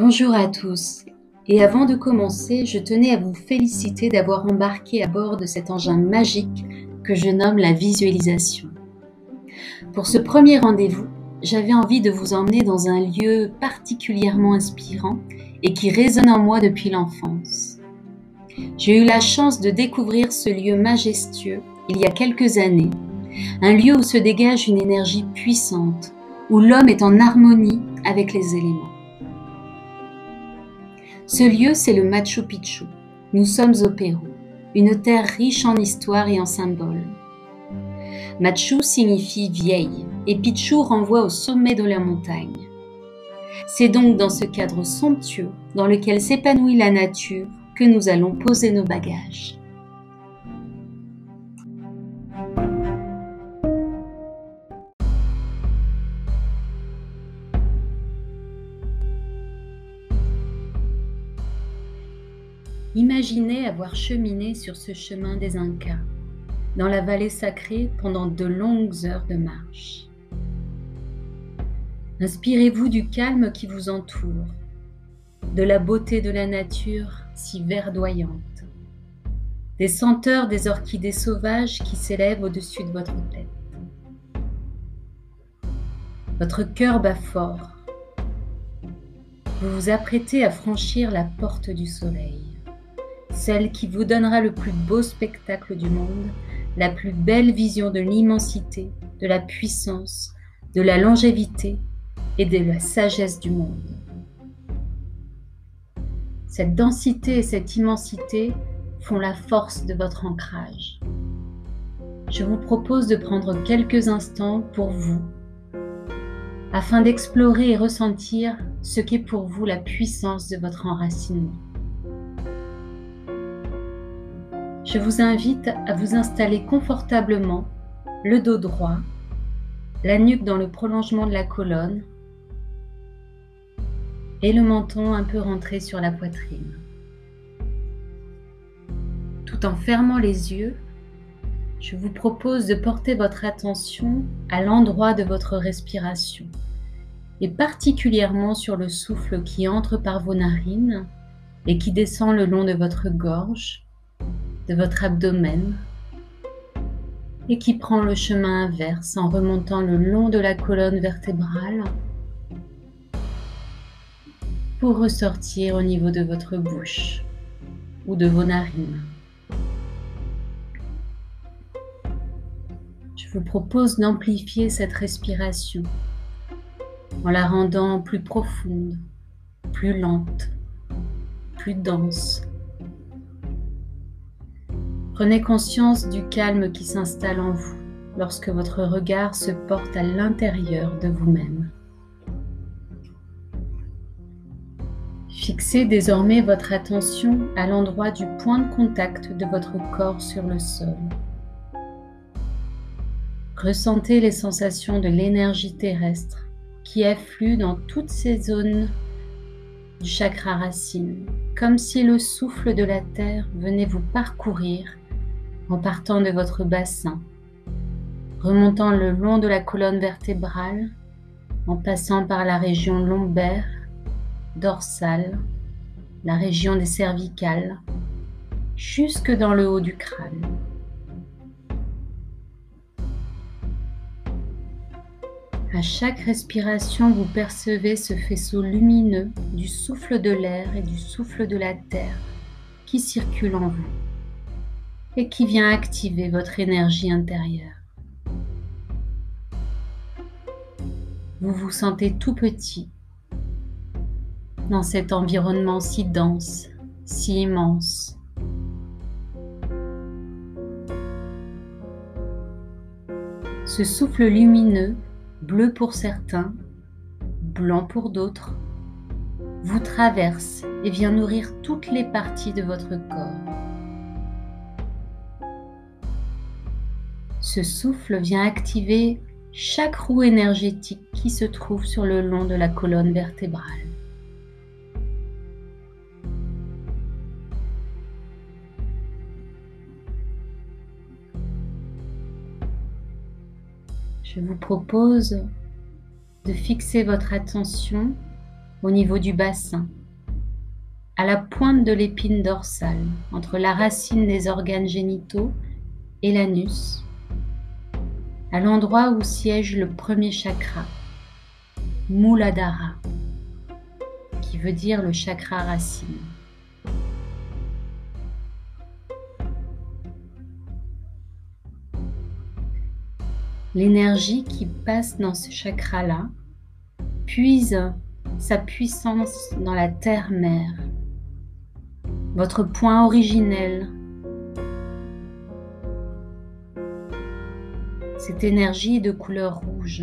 Bonjour à tous. Et avant de commencer, je tenais à vous féliciter d'avoir embarqué à bord de cet engin magique que je nomme la visualisation. Pour ce premier rendez-vous, j'avais envie de vous emmener dans un lieu particulièrement inspirant et qui résonne en moi depuis l'enfance. J'ai eu la chance de découvrir ce lieu majestueux il y a quelques années, un lieu où se dégage une énergie puissante, où l'homme est en harmonie avec les éléments. Ce lieu, c'est le Machu Picchu. Nous sommes au Pérou, une terre riche en histoire et en symboles. Machu signifie vieille et Picchu renvoie au sommet de la montagne. C'est donc dans ce cadre somptueux dans lequel s'épanouit la nature que nous allons poser nos bagages. Imaginez avoir cheminé sur ce chemin des Incas, dans la vallée sacrée pendant de longues heures de marche. Inspirez-vous du calme qui vous entoure, de la beauté de la nature si verdoyante, des senteurs des orchidées sauvages qui s'élèvent au-dessus de votre tête. Votre cœur bat fort. Vous vous apprêtez à franchir la porte du soleil celle qui vous donnera le plus beau spectacle du monde, la plus belle vision de l'immensité, de la puissance, de la longévité et de la sagesse du monde. Cette densité et cette immensité font la force de votre ancrage. Je vous propose de prendre quelques instants pour vous, afin d'explorer et ressentir ce qu'est pour vous la puissance de votre enracinement. Je vous invite à vous installer confortablement, le dos droit, la nuque dans le prolongement de la colonne et le menton un peu rentré sur la poitrine. Tout en fermant les yeux, je vous propose de porter votre attention à l'endroit de votre respiration et particulièrement sur le souffle qui entre par vos narines et qui descend le long de votre gorge de votre abdomen et qui prend le chemin inverse en remontant le long de la colonne vertébrale pour ressortir au niveau de votre bouche ou de vos narines. Je vous propose d'amplifier cette respiration en la rendant plus profonde, plus lente, plus dense Prenez conscience du calme qui s'installe en vous lorsque votre regard se porte à l'intérieur de vous-même. Fixez désormais votre attention à l'endroit du point de contact de votre corps sur le sol. Ressentez les sensations de l'énergie terrestre qui afflue dans toutes ces zones du chakra racine, comme si le souffle de la terre venait vous parcourir en partant de votre bassin, remontant le long de la colonne vertébrale, en passant par la région lombaire, dorsale, la région des cervicales, jusque dans le haut du crâne. À chaque respiration, vous percevez ce faisceau lumineux du souffle de l'air et du souffle de la terre qui circule en vous et qui vient activer votre énergie intérieure. Vous vous sentez tout petit dans cet environnement si dense, si immense. Ce souffle lumineux, bleu pour certains, blanc pour d'autres, vous traverse et vient nourrir toutes les parties de votre corps. Ce souffle vient activer chaque roue énergétique qui se trouve sur le long de la colonne vertébrale. Je vous propose de fixer votre attention au niveau du bassin, à la pointe de l'épine dorsale, entre la racine des organes génitaux et l'anus, à l'endroit où siège le premier chakra, Muladhara, qui veut dire le chakra racine. L'énergie qui passe dans ce chakra-là puise sa puissance dans la terre-mère, votre point originel. Cette énergie de couleur rouge.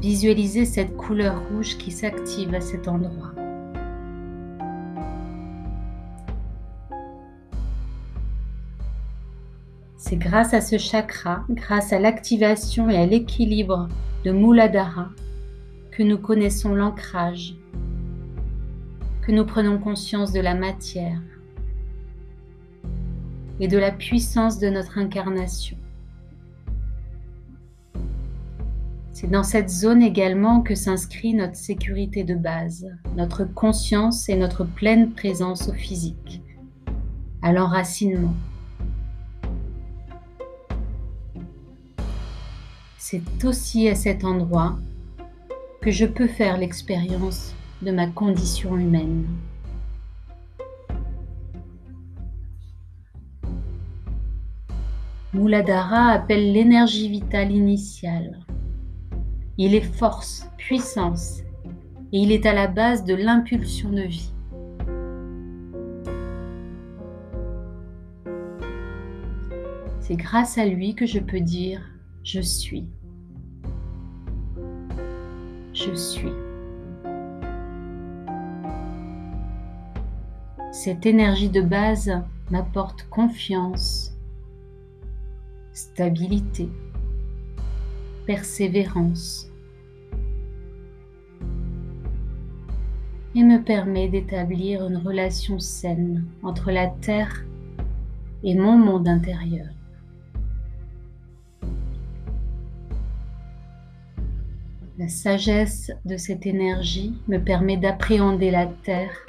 Visualisez cette couleur rouge qui s'active à cet endroit. C'est grâce à ce chakra, grâce à l'activation et à l'équilibre de Muladhara que nous connaissons l'ancrage, que nous prenons conscience de la matière et de la puissance de notre incarnation. C'est dans cette zone également que s'inscrit notre sécurité de base, notre conscience et notre pleine présence au physique, à l'enracinement. C'est aussi à cet endroit que je peux faire l'expérience de ma condition humaine. Muladhara appelle l'énergie vitale initiale. Il est force, puissance, et il est à la base de l'impulsion de vie. C'est grâce à lui que je peux dire je suis je suis. Cette énergie de base m'apporte confiance, stabilité, persévérance et me permet d'établir une relation saine entre la Terre et mon monde intérieur. La sagesse de cette énergie me permet d'appréhender la Terre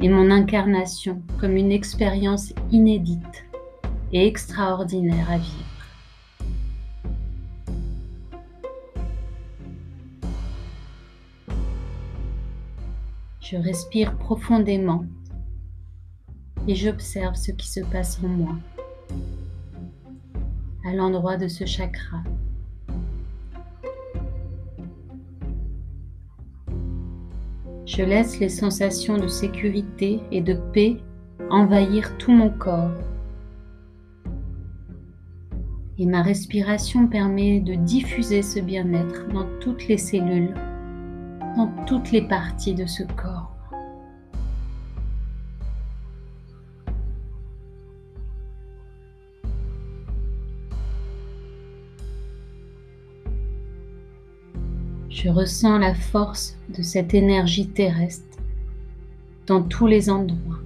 et mon incarnation comme une expérience inédite et extraordinaire à vivre. Je respire profondément et j'observe ce qui se passe en moi, à l'endroit de ce chakra. Je laisse les sensations de sécurité et de paix envahir tout mon corps. Et ma respiration permet de diffuser ce bien-être dans toutes les cellules, dans toutes les parties de ce corps. Je ressens la force de cette énergie terrestre dans tous les endroits,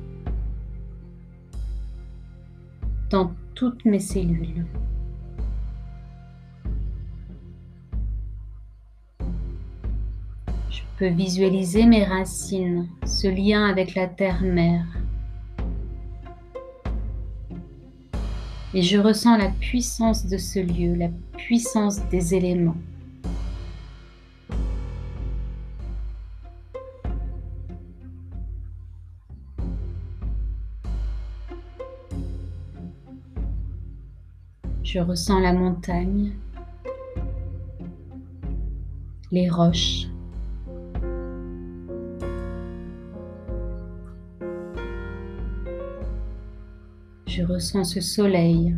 dans toutes mes cellules. Je peux visualiser mes racines, ce lien avec la terre-mère. Et je ressens la puissance de ce lieu, la puissance des éléments. Je ressens la montagne, les roches. Je ressens ce soleil.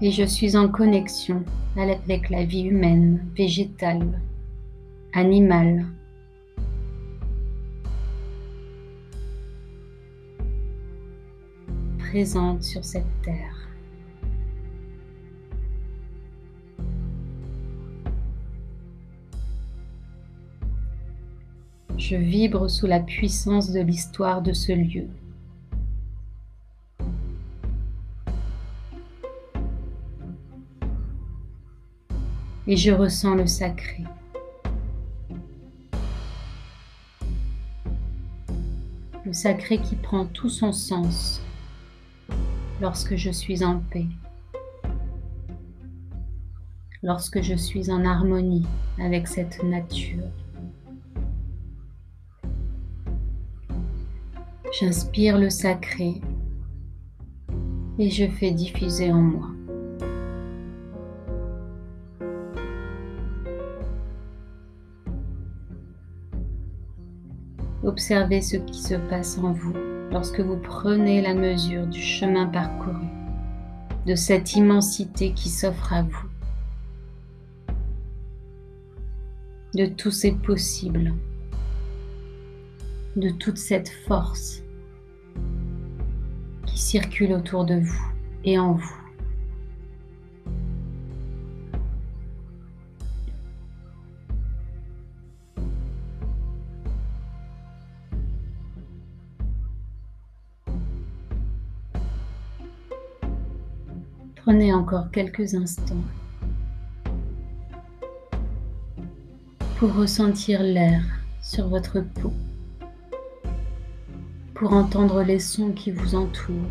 Et je suis en connexion avec la vie humaine, végétale, animale. sur cette terre. Je vibre sous la puissance de l'histoire de ce lieu. Et je ressens le sacré. Le sacré qui prend tout son sens lorsque je suis en paix, lorsque je suis en harmonie avec cette nature. J'inspire le sacré et je fais diffuser en moi. Observez ce qui se passe en vous lorsque vous prenez la mesure du chemin parcouru, de cette immensité qui s'offre à vous, de tous ces possibles, de toute cette force qui circule autour de vous et en vous. Prenez encore quelques instants pour ressentir l'air sur votre peau, pour entendre les sons qui vous entourent.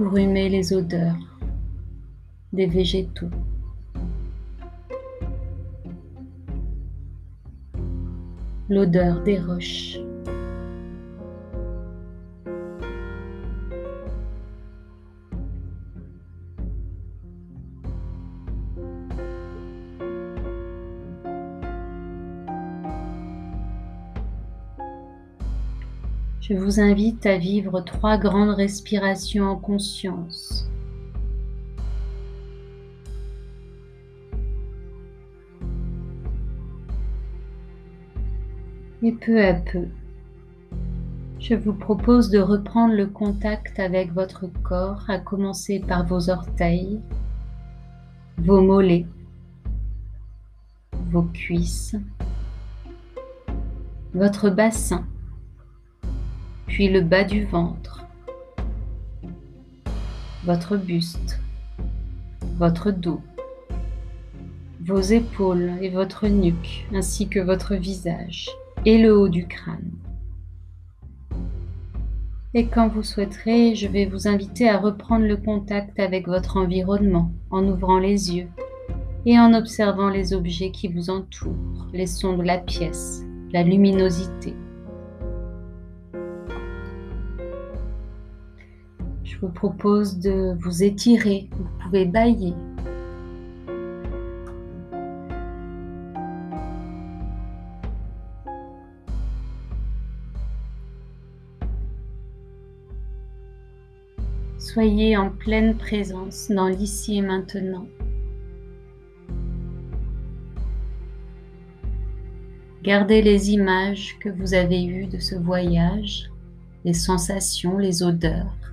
pour humer les odeurs des végétaux. L'odeur des roches. Invite à vivre trois grandes respirations en conscience. Et peu à peu, je vous propose de reprendre le contact avec votre corps, à commencer par vos orteils, vos mollets, vos cuisses, votre bassin le bas du ventre, votre buste, votre dos, vos épaules et votre nuque, ainsi que votre visage et le haut du crâne. Et quand vous souhaiterez, je vais vous inviter à reprendre le contact avec votre environnement en ouvrant les yeux et en observant les objets qui vous entourent, les sons de la pièce, la luminosité, vous propose de vous étirer. Vous pouvez bailler. Soyez en pleine présence dans l'ici et maintenant. Gardez les images que vous avez eues de ce voyage, les sensations, les odeurs.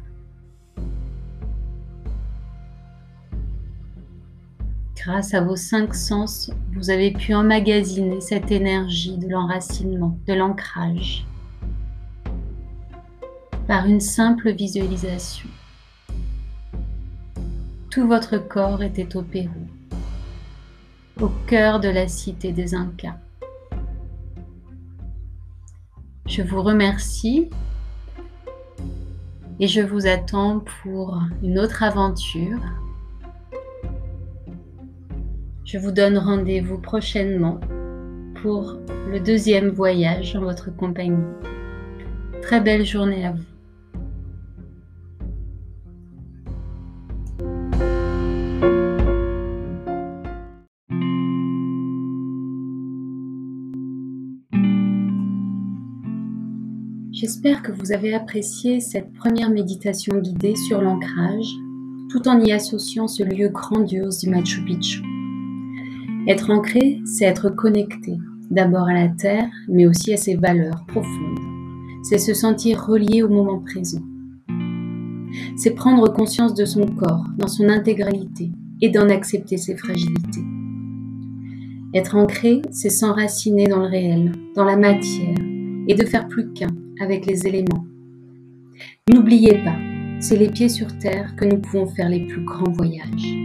Grâce à vos cinq sens, vous avez pu emmagasiner cette énergie de l'enracinement, de l'ancrage, par une simple visualisation. Tout votre corps était au Pérou, au cœur de la cité des Incas. Je vous remercie et je vous attends pour une autre aventure je vous donne rendez-vous prochainement pour le deuxième voyage en votre compagnie. Très belle journée à vous. J'espère que vous avez apprécié cette première méditation guidée sur l'ancrage, tout en y associant ce lieu grandiose du Machu Picchu. Être ancré, c'est être connecté, d'abord à la terre, mais aussi à ses valeurs profondes. C'est se sentir relié au moment présent. C'est prendre conscience de son corps dans son intégralité et d'en accepter ses fragilités. Être ancré, c'est s'enraciner dans le réel, dans la matière, et de faire plus qu'un avec les éléments. N'oubliez pas, c'est les pieds sur terre que nous pouvons faire les plus grands voyages.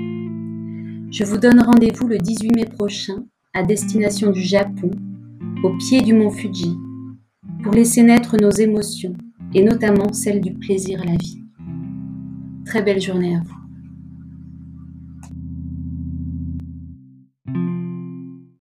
Je vous donne rendez-vous le 18 mai prochain à destination du Japon, au pied du mont Fuji, pour laisser naître nos émotions et notamment celle du plaisir à la vie. Très belle journée à vous.